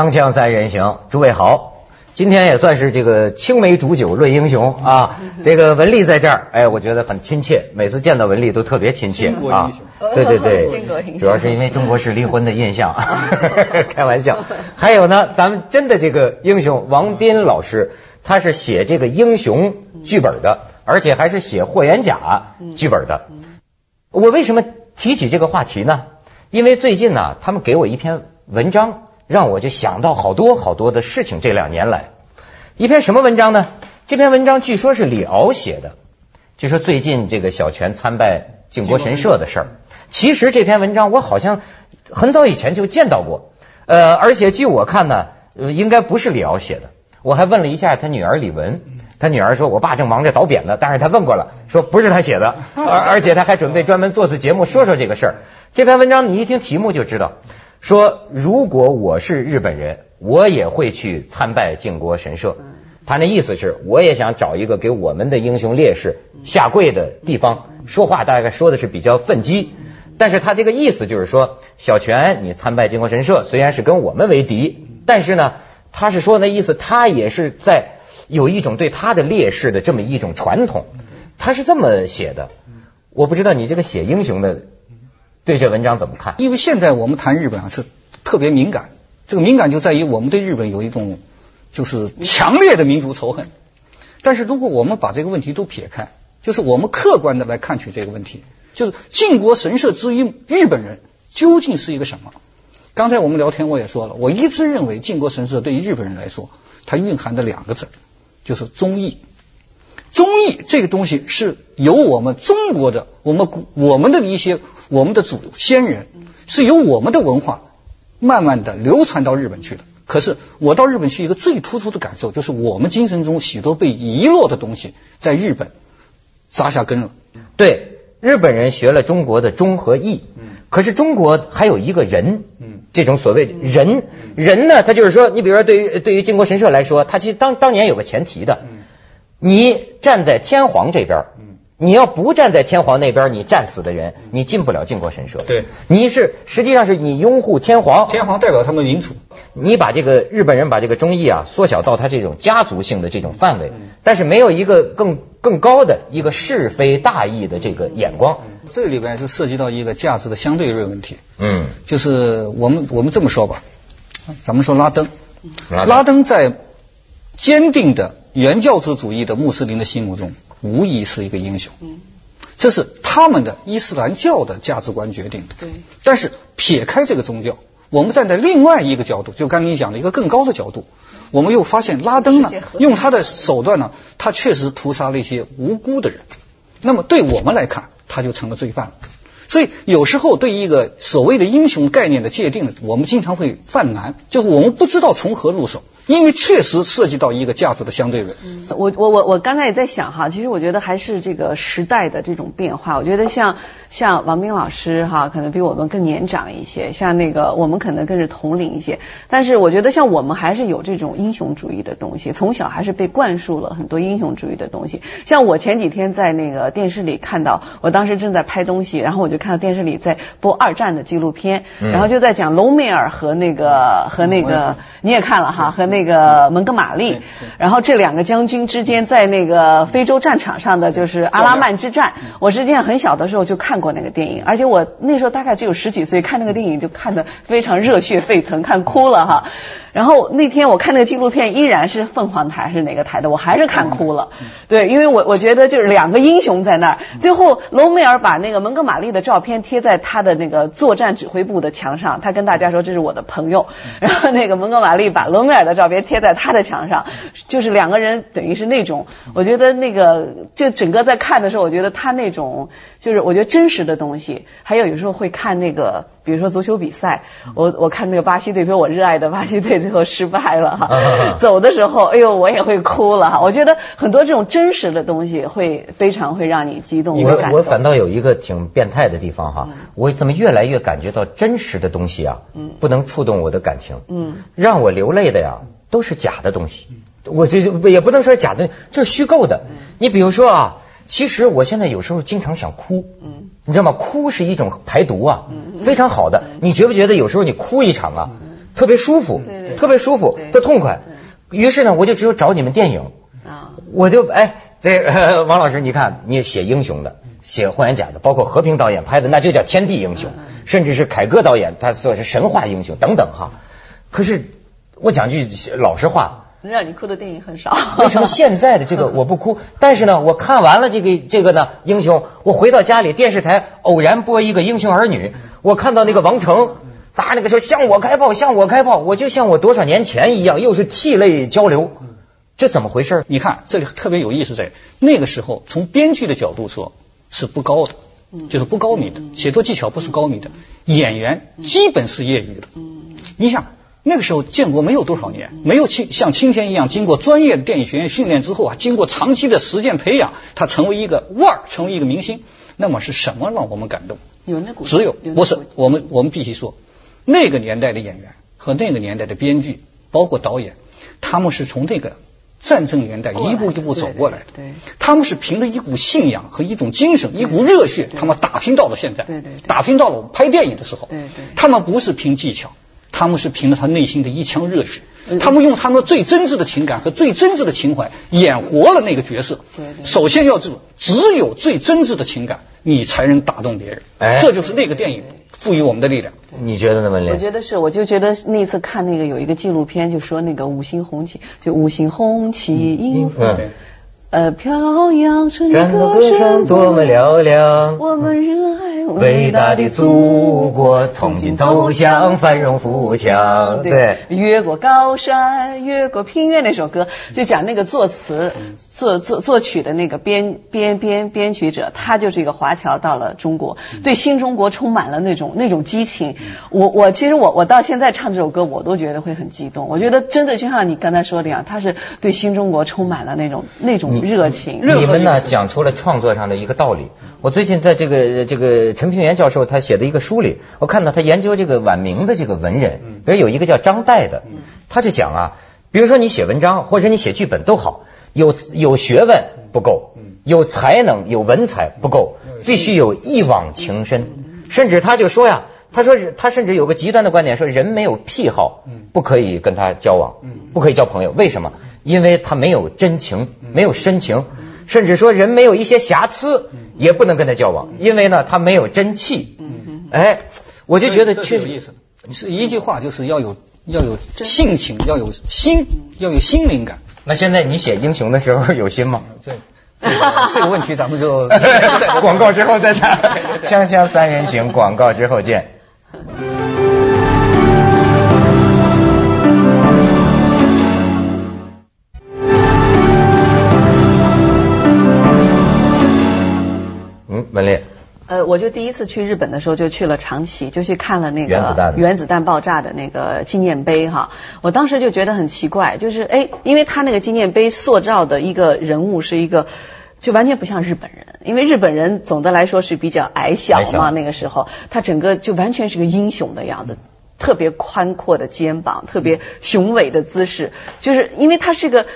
锵锵三人行，诸位好，今天也算是这个青梅煮酒论英雄啊。这个文丽在这儿，哎，我觉得很亲切，每次见到文丽都特别亲切啊。对对对，主要是因为中国式离婚的印象，开玩笑。还有呢，咱们真的这个英雄王斌老师，他是写这个英雄剧本的，而且还是写霍元甲剧本的。我为什么提起这个话题呢？因为最近呢，他们给我一篇文章。让我就想到好多好多的事情。这两年来，一篇什么文章呢？这篇文章据说是李敖写的，就说最近这个小泉参拜靖国神社的事儿。其实这篇文章我好像很早以前就见到过，呃，而且据我看呢，应该不是李敖写的。我还问了一下他女儿李文，他女儿说，我爸正忙着倒扁呢，但是他问过了，说不是他写的，而而且他还准备专门做次节目说说这个事儿。这篇文章你一听题目就知道。说如果我是日本人，我也会去参拜靖国神社。他那意思是，我也想找一个给我们的英雄烈士下跪的地方。说话大概说的是比较愤激，但是他这个意思就是说，小泉你参拜靖国神社，虽然是跟我们为敌，但是呢，他是说那意思，他也是在有一种对他的烈士的这么一种传统。他是这么写的，我不知道你这个写英雄的。对这文章怎么看？因为现在我们谈日本啊是特别敏感，这个敏感就在于我们对日本有一种就是强烈的民族仇恨。但是如果我们把这个问题都撇开，就是我们客观的来看取这个问题，就是靖国神社之于日本人究竟是一个什么？刚才我们聊天我也说了，我一直认为靖国神社对于日本人来说，它蕴含着两个字，就是忠义。忠义这个东西是由我们中国的我们古我们的一些我们的祖先人是由我们的文化慢慢的流传到日本去的。可是我到日本去一个最突出的感受就是我们精神中许多被遗落的东西在日本扎下根了。对，日本人学了中国的忠和义，可是中国还有一个人，这种所谓人人呢，他就是说，你比如说对于对于靖国神社来说，他其实当当年有个前提的。你站在天皇这边，你要不站在天皇那边，你战死的人，你进不了靖国神社。对，你是实际上是你拥护天皇，天皇代表他们民族。你把这个日本人把这个忠义啊缩小到他这种家族性的这种范围，但是没有一个更更高的一个是非大义的这个眼光。这里边就涉及到一个价值的相对论问题。嗯，就是我们我们这么说吧，咱们说拉登，拉登在坚定的。原教旨主义的穆斯林的心目中，无疑是一个英雄。嗯，这是他们的伊斯兰教的价值观决定的。对。但是撇开这个宗教，我们站在另外一个角度，就刚你讲的一个更高的角度，我们又发现拉登呢，用他的手段呢，他确实屠杀了一些无辜的人。那么对我们来看，他就成了罪犯了。所以有时候对于一个所谓的英雄概念的界定，我们经常会犯难，就是我们不知道从何入手。因为确实涉及到一个价值的相对论。我我我我刚才也在想哈，其实我觉得还是这个时代的这种变化。我觉得像像王斌老师哈，可能比我们更年长一些；像那个我们可能更是同龄一些。但是我觉得像我们还是有这种英雄主义的东西，从小还是被灌输了很多英雄主义的东西。像我前几天在那个电视里看到，我当时正在拍东西，然后我就看到电视里在播二战的纪录片，然后就在讲隆美尔和那个和那个你也看了哈和那。那个蒙哥马利，然后这两个将军之间在那个非洲战场上的就是阿拉曼之战，我实际上很小的时候就看过那个电影，而且我那时候大概只有十几岁，看那个电影就看得非常热血沸腾，看哭了哈。然后那天我看那个纪录片，依然是凤凰台还是哪个台的，我还是看哭了。对，因为我我觉得就是两个英雄在那儿。最后，隆美尔把那个蒙哥马利的照片贴在他的那个作战指挥部的墙上，他跟大家说这是我的朋友。然后那个蒙哥马利把隆美尔的照片贴在他的墙上，就是两个人等于是那种，我觉得那个就整个在看的时候，我觉得他那种就是我觉得真实的东西。还有有时候会看那个。比如说足球比赛，我我看那个巴西队，比如我热爱的巴西队最后失败了哈，走的时候，哎呦，我也会哭了哈。我觉得很多这种真实的东西会非常会让你激动。我我反倒有一个挺变态的地方哈，我怎么越来越感觉到真实的东西啊，不能触动我的感情，嗯，让我流泪的呀都是假的东西，我这就也不能说假的，就是虚构的。你比如说啊。其实我现在有时候经常想哭，嗯，你知道吗？哭是一种排毒啊，非常好的。你觉不觉得有时候你哭一场啊？特别舒服，特别舒服，特痛快。于是呢，我就只有找你们电影啊，我就哎，这 王老师，你看你写英雄的，写霍元甲的，包括和平导演拍的，那就叫天地英雄，甚至是凯歌导演他说是神话英雄等等哈。可是我讲句老实话。能让你哭的电影很少。为什么现在的这个 我不哭？但是呢，我看完了这个这个呢英雄，我回到家里电视台偶然播一个英雄儿女，我看到那个王成，打那个说向我开炮，向我开炮，我就像我多少年前一样，又是涕泪交流，这怎么回事？你看这里特别有意思，在那个时候，从编剧的角度说是不高的，就是不高明的，写作技巧不是高明的，演员基本是业余的。你想。那个时候建国没有多少年，没有青像今天一样经过专业的电影学院训练之后啊，经过长期的实践培养，他成为一个腕儿，成为一个明星。那么是什么让我们感动？有那股只有不是我们我们必须说，那个年代的演员和那个年代的编剧，包括导演，他们是从那个战争年代一步一步走过来的。对，他们是凭着一股信仰和一种精神，一股热血，他们打拼到了现在。对对，打拼到了我们拍电影的时候。对对，他们不是凭技巧。他们是凭着他内心的一腔热血，他们用他们最真挚的情感和最真挚的情怀演活了那个角色。首先要知道，只有最真挚的情感，你才能打动别人。哎，这就是那个电影赋予我们的力量。你觉得呢，文林？我觉得是，我就觉得那次看那个有一个纪录片，就说那个五星红旗，就五星红旗。嗯。呃，飘扬着歌声多么嘹亮，我们热爱伟大的祖国，从今走向繁荣富强。对，越过高山，越过平原，那首歌就讲那个作词、作作作曲的那个编编编编曲者，他就是一个华侨到了中国，对新中国充满了那种那种激情。我我其实我我到现在唱这首歌，我都觉得会很激动。我觉得真的就像你刚才说的一样，他是对新中国充满了那种那种。热情，你们呢讲出了创作上的一个道理。我最近在这个这个陈平原教授他写的一个书里，我看到他研究这个晚明的这个文人，比如有一个叫张岱的，他就讲啊，比如说你写文章或者你写剧本都好，有有学问不够，有才能有文采不够，必须有一往情深。甚至他就说呀，他说是他甚至有个极端的观点，说人没有癖好，不可以跟他交往，不可以交朋友。为什么？因为他没有真情，没有深情，甚至说人没有一些瑕疵，也不能跟他交往，因为呢，他没有真气。嗯哎，我就觉得确实有意思。是一句话，就是要有要有性情，要有心，要有心灵感。那现在你写英雄的时候有心吗？这 这个问题咱们就 广告之后再谈。锵锵三人行，广告之后见。呃，我就第一次去日本的时候，就去了长崎，就去看了那个原子弹原子弹爆炸的那个纪念碑哈。我当时就觉得很奇怪，就是哎，因为他那个纪念碑塑造的一个人物是一个，就完全不像日本人，因为日本人总的来说是比较矮小嘛，那个时候他整个就完全是个英雄的样子，特别宽阔的肩膀，特别雄伟的姿势，就是因为他是个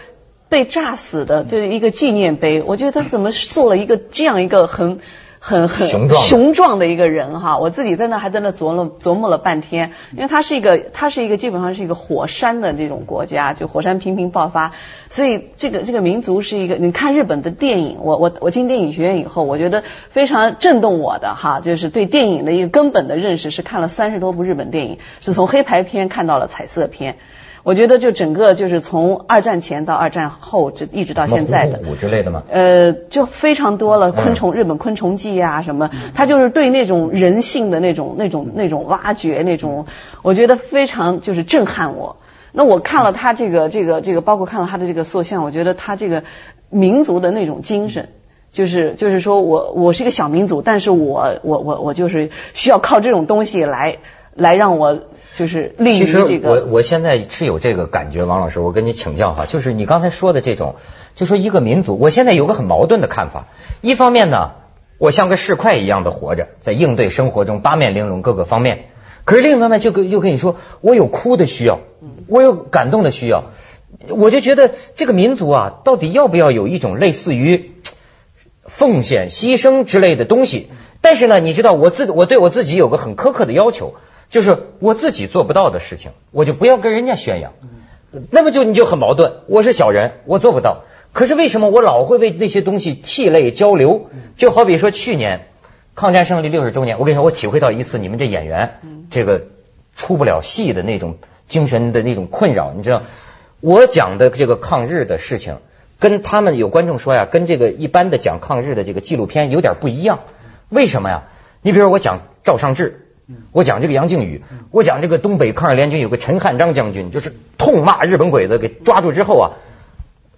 被炸死的，就是一个纪念碑。我觉得他怎么塑了一个这样一个很。很很雄壮雄壮的一个人哈，我自己在那还在那琢磨琢磨了半天，因为他是一个他是一个基本上是一个火山的这种国家，就火山频频爆发，所以这个这个民族是一个，你看日本的电影，我我我进电影学院以后，我觉得非常震动我的哈，就是对电影的一个根本的认识是看了三十多部日本电影，是从黑白片看到了彩色片。我觉得就整个就是从二战前到二战后，这一直到现在的虎之类的吗？呃，就非常多了，昆虫日本昆虫记啊什么，他就是对那种人性的那种那种那种挖掘，那种我觉得非常就是震撼我。那我看了他这个这个这个，包括看了他的这个塑像，我觉得他这个民族的那种精神，就是就是说我我是一个小民族，但是我我我我就是需要靠这种东西来来让我。就是其实我我现在是有这个感觉，王老师，我跟你请教哈，就是你刚才说的这种，就说一个民族，我现在有个很矛盾的看法。一方面呢，我像个市侩一样的活着，在应对生活中八面玲珑各个方面。可是另一方面，就跟又跟你说，我有哭的需要，我有感动的需要。我就觉得这个民族啊，到底要不要有一种类似于奉献、牺牲之类的东西？但是呢，你知道，我自我对我自己有个很苛刻的要求。就是我自己做不到的事情，我就不要跟人家宣扬。那么就你就很矛盾，我是小人，我做不到。可是为什么我老会为那些东西涕泪交流？就好比说去年抗战胜利六十周年，我跟你说，我体会到一次你们这演员这个出不了戏的那种精神的那种困扰。你知道，我讲的这个抗日的事情，跟他们有观众说呀，跟这个一般的讲抗日的这个纪录片有点不一样。为什么呀？你比如我讲赵尚志，我讲这个杨靖宇，我讲这个东北抗日联军有个陈汉章将军，就是痛骂日本鬼子，给抓住之后啊。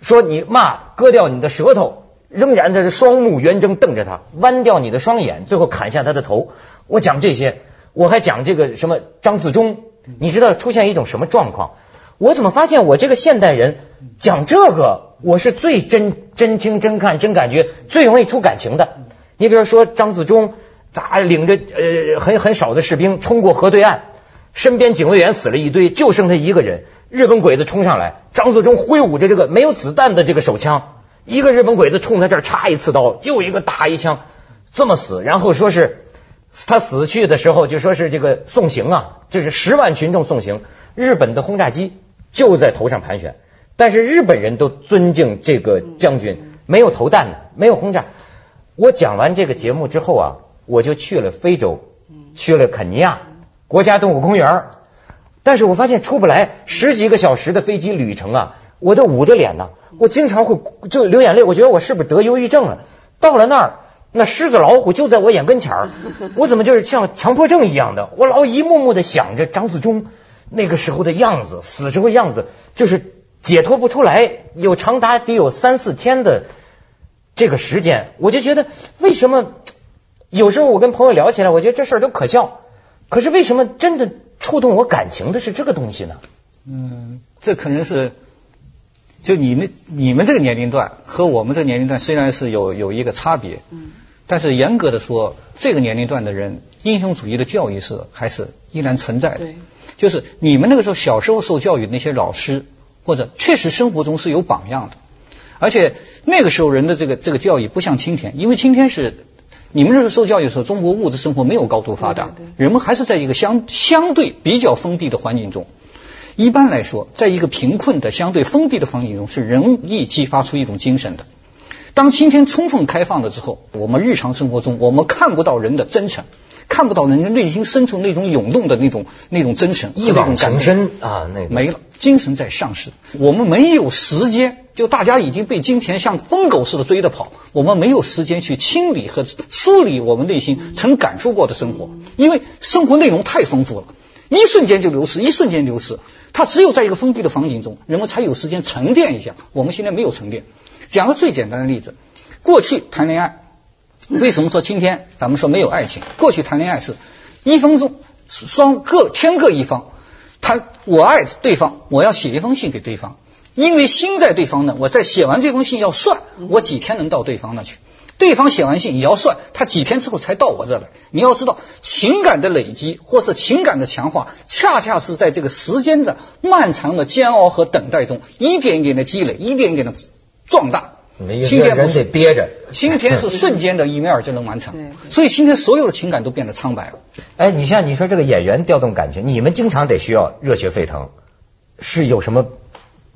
说你骂割掉你的舌头，仍然在这双目圆睁瞪着他，剜掉你的双眼，最后砍下他的头。我讲这些，我还讲这个什么张自忠。你知道出现一种什么状况？我怎么发现我这个现代人讲这个，我是最真真听真看真感觉，最容易出感情的。你比如说张自忠，咋领着呃很很少的士兵冲过河对岸，身边警卫员死了一堆，就剩他一个人。日本鬼子冲上来，张自忠挥舞着这个没有子弹的这个手枪，一个日本鬼子冲他这儿插一次刀，又一个打一枪，这么死。然后说是他死去的时候，就说是这个送行啊，就是十万群众送行，日本的轰炸机就在头上盘旋，但是日本人都尊敬这个将军，没有投弹的，没有轰炸。我讲完这个节目之后啊，我就去了非洲，去了肯尼亚国家动物公园。但是我发现出不来十几个小时的飞机旅程啊，我都捂着脸呢，我经常会就流眼泪，我觉得我是不是得忧郁症了？到了那儿，那狮子老虎就在我眼跟前儿，我怎么就是像强迫症一样的？我老一幕幕的想着张自忠那个时候的样子，死时候样子，就是解脱不出来，有长达得有三四天的这个时间，我就觉得为什么有时候我跟朋友聊起来，我觉得这事儿都可笑，可是为什么真的？触动我感情的是这个东西呢？嗯，这可能是就你那你们这个年龄段和我们这个年龄段虽然是有有一个差别，嗯，但是严格的说，这个年龄段的人英雄主义的教育是还是依然存在的。对，就是你们那个时候小时候受教育的那些老师，或者确实生活中是有榜样的，而且那个时候人的这个这个教育不像今天，因为今天是。你们那时候受教育的时候，中国物质生活没有高度发达，人们还是在一个相相对比较封闭的环境中。一般来说，在一个贫困的相对封闭的环境中，是容易激发出一种精神的。当今天充分开放了之后，我们日常生活中我们看不到人的真诚，看不到人的内心深处那种涌动的那种那种真诚，一往情深啊，那没了，精神在丧失。我们没有时间。就大家已经被金钱像疯狗似的追着跑，我们没有时间去清理和梳理我们内心曾感受过的生活，因为生活内容太丰富了，一瞬间就流失，一瞬间流失。它只有在一个封闭的环境中，人们才有时间沉淀一下。我们现在没有沉淀。讲个最简单的例子，过去谈恋爱，为什么说今天咱们说没有爱情？过去谈恋爱是一分钟双各天各一方，他我爱对方，我要写一封信给对方。因为心在对方那，我在写完这封信要算，我几天能到对方那去？对方写完信也要算，他几天之后才到我这来。你要知道，情感的累积或是情感的强化，恰恰是在这个时间的漫长的煎熬和等待中，一点一点的积累，一点一点的壮大。今天人得憋着，今天 是瞬间的一面就能完成。所以今天所有的情感都变得苍白了。哎，你像你说这个演员调动感情，你们经常得需要热血沸腾，是有什么？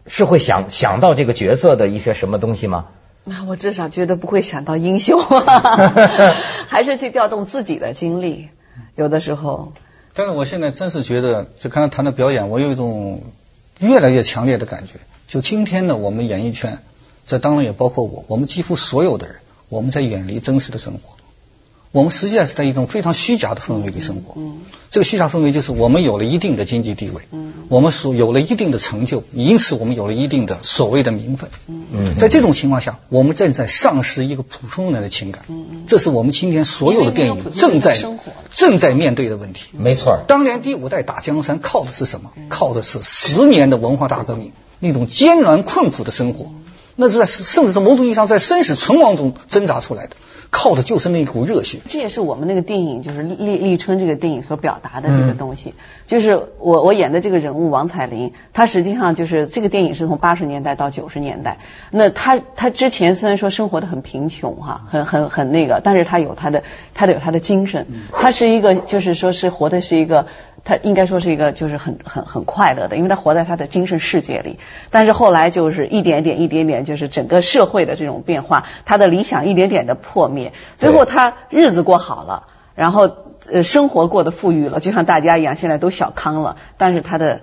是会想想到这个角色的一些什么东西吗？那我至少觉得不会想到英雄，还是去调动自己的精力。有的时候，但是我现在真是觉得，就刚才谈的表演，我有一种越来越强烈的感觉。就今天呢我们演艺圈，这当然也包括我，我们几乎所有的人，我们在远离真实的生活。我们实际上是在一种非常虚假的氛围里生活。嗯，这个虚假氛围就是我们有了一定的经济地位，嗯，我们所有了一定的成就，因此我们有了一定的所谓的名分。嗯，在这种情况下，我们正在丧失一个普通人的情感。嗯嗯，这是我们今天所有的电影正在正在面对的问题。没错，当年第五代打江山靠的是什么？靠的是十年的文化大革命，那种艰难困苦的生活，那是在甚至在某种意义上在生死存亡中挣扎出来的。靠的就是那一股热血，这也是我们那个电影，就是《立立春》这个电影所表达的这个东西。就是我我演的这个人物王彩玲，她实际上就是这个电影是从八十年代到九十年代。那她她之前虽然说生活的很贫穷哈，很很很那个，但是她有她的她的有她的精神。她是一个就是说是活的是一个他应该说是一个就是很很很快乐的，因为他活在他的精神世界里。但是后来就是一点点一点点，就是整个社会的这种变化，他的理想一点点的破灭，最后他日子过好了，然后呃生活过得富裕了，就像大家一样，现在都小康了，但是他的。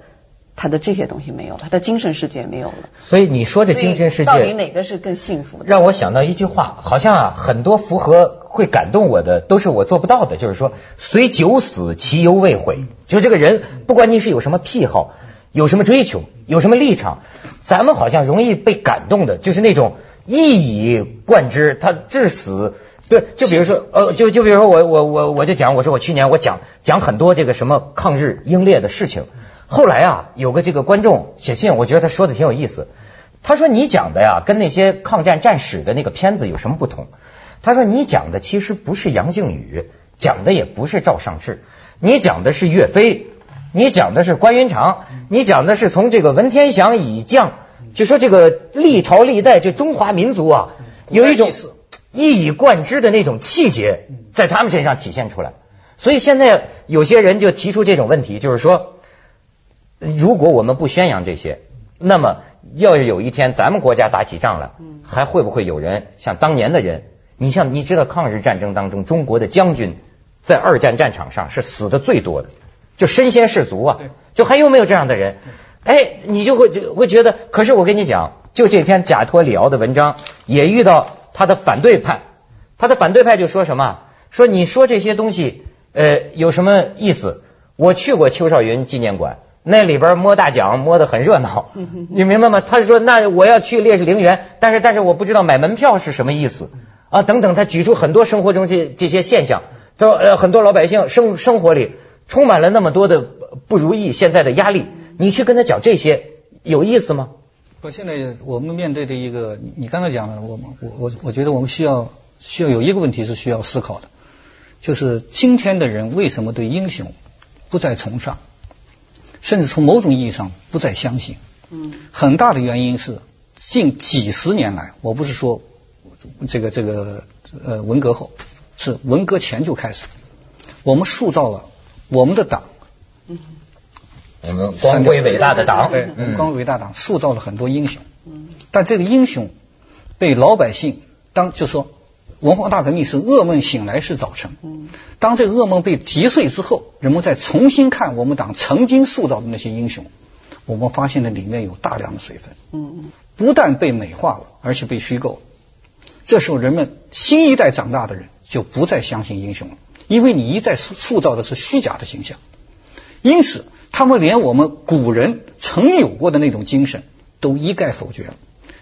他的这些东西没有了，他的精神世界没有了。所以你说这精神世界到底哪个是更幸福的？让我想到一句话，好像啊，很多符合会感动我的，都是我做不到的。就是说，虽九死，其犹未悔。就这个人，不管你是有什么癖好，有什么追求，有什么立场，咱们好像容易被感动的，就是那种一以贯之，他至死。对，就比如说，呃，就就比如说我我我我就讲，我说我去年我讲讲很多这个什么抗日英烈的事情。后来啊，有个这个观众写信，我觉得他说的挺有意思。他说你讲的呀，跟那些抗战战史的那个片子有什么不同？他说你讲的其实不是杨靖宇，讲的也不是赵尚志，你讲的是岳飞，你讲的是关云长，你讲的是从这个文天祥以降，就说这个历朝历代这中华民族啊，有一种一以贯之的那种气节，在他们身上体现出来。所以现在有些人就提出这种问题，就是说。如果我们不宣扬这些，那么要是有一天咱们国家打起仗来，还会不会有人像当年的人？你像你知道抗日战争当中，中国的将军在二战战场上是死的最多的，就身先士卒啊！就还有没有这样的人？哎，你就会就会觉得，可是我跟你讲，就这篇贾托里奥的文章也遇到他的反对派，他的反对派就说什么？说你说这些东西，呃，有什么意思？我去过邱少云纪念馆。那里边摸大奖摸得很热闹，你明白吗？他说那我要去烈士陵园，但是但是我不知道买门票是什么意思啊等等，他举出很多生活中这这些现象，说呃很多老百姓生生活里充满了那么多的不如意，现在的压力，你去跟他讲这些有意思吗？不，现在我们面对的一个，你刚才讲了，我们我我我觉得我们需要需要有一个问题是需要思考的，就是今天的人为什么对英雄不再崇尚？甚至从某种意义上不再相信，嗯，很大的原因是近几十年来，我不是说这个这个呃文革后，是文革前就开始，我们塑造了我们的党，嗯，我们光辉伟大的党，对，光辉伟大党塑造了很多英雄，嗯，但这个英雄被老百姓当就说。文化大革命是噩梦醒来是早晨。当这个噩梦被击碎之后，人们再重新看我们党曾经塑造的那些英雄，我们发现了里面有大量的水分。不但被美化了，而且被虚构。这时候，人们新一代长大的人就不再相信英雄了，因为你一再塑塑造的是虚假的形象。因此，他们连我们古人曾有过的那种精神都一概否决了。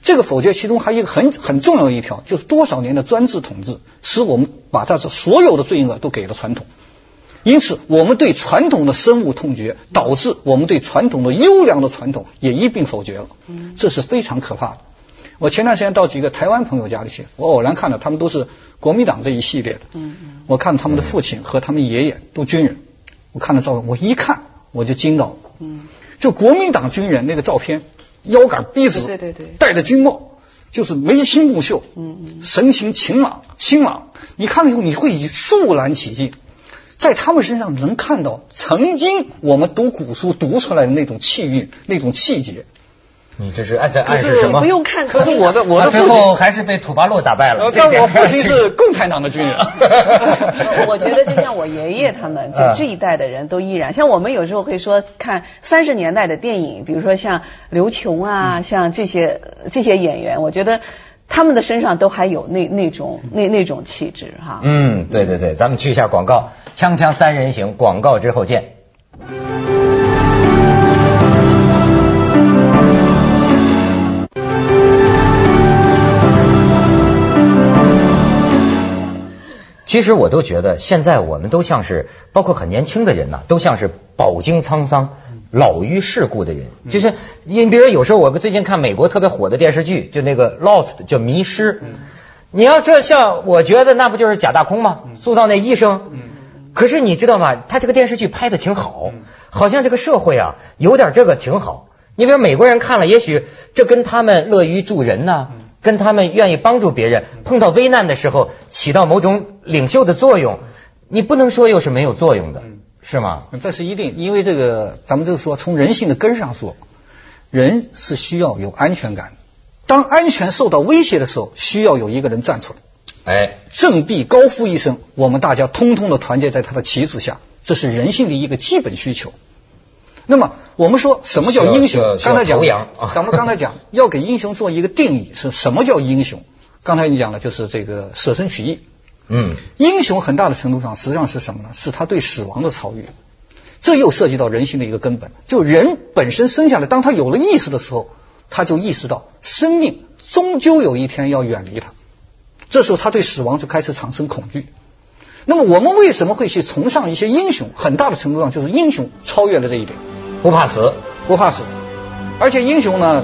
这个否决其中还有一个很很重要的一条，就是多少年的专制统治，使我们把它这所有的罪恶都给了传统，因此我们对传统的深恶痛绝，导致我们对传统的优良的传统也一并否决了，这是非常可怕的。我前段时间到几个台湾朋友家里去，我偶然看到他们都是国民党这一系列的，我看他们的父亲和他们爷爷都军人，我看了照片，我一看我就惊到了，就国民党军人那个照片。腰杆笔直，对对对，戴着军帽，就是眉清目秀，嗯嗯，神情晴朗清朗。你看了以后，你会肃然起敬，在他们身上能看到曾经我们读古书读出来的那种气韵、那种气节。你这是在暗示什么？不用看，可是我的我的父亲还是被土八路打败了。但我父亲是共产党的军人。我觉得就像我爷爷他们，就这一代的人都依然像我们有时候会说看三十年代的电影，比如说像刘琼啊，像这些这些演员，我觉得他们的身上都还有那那种那那种气质哈。嗯，对对对，咱们去一下广告，锵锵三人行，广告之后见。其实我都觉得，现在我们都像是，包括很年轻的人呐，都像是饱经沧桑、老于世故的人。就是你比如有时候我最近看美国特别火的电视剧，就那个《Lost》叫《迷失》。你要这像，我觉得那不就是假大空吗？塑造那医生。可是你知道吗？他这个电视剧拍的挺好，好像这个社会啊有点这个挺好。你比如美国人看了，也许这跟他们乐于助人呢。跟他们愿意帮助别人，碰到危难的时候起到某种领袖的作用，你不能说又是没有作用的，是吗？这是一定，因为这个咱们就是说，从人性的根上说，人是需要有安全感。当安全受到威胁的时候，需要有一个人站出来。哎，振臂高呼一声，我们大家通通的团结在他的旗帜下，这是人性的一个基本需求。那么我们说什么叫英雄？刚才讲，咱们刚才讲 要给英雄做一个定义，是什么叫英雄？刚才你讲的，就是这个舍身取义。嗯，英雄很大的程度上实际上是什么呢？是他对死亡的超越。这又涉及到人性的一个根本，就人本身生下来，当他有了意识的时候，他就意识到生命终究有一天要远离他。这时候他对死亡就开始产生恐惧。那么我们为什么会去崇尚一些英雄？很大的程度上就是英雄超越了这一点，不怕死，不怕死，而且英雄呢，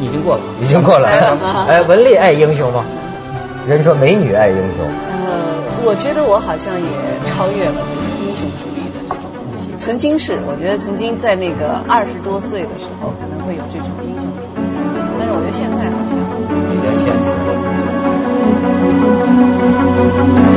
已经过了，已经过了。哎，文丽爱英雄吗？人说美女爱英雄。呃，我觉得我好像也超越了这个英雄主义的这种东西。曾经是，我觉得曾经在那个二十多岁的时候，可能会有这种英雄主义。但是我觉得现在好像比较现实了。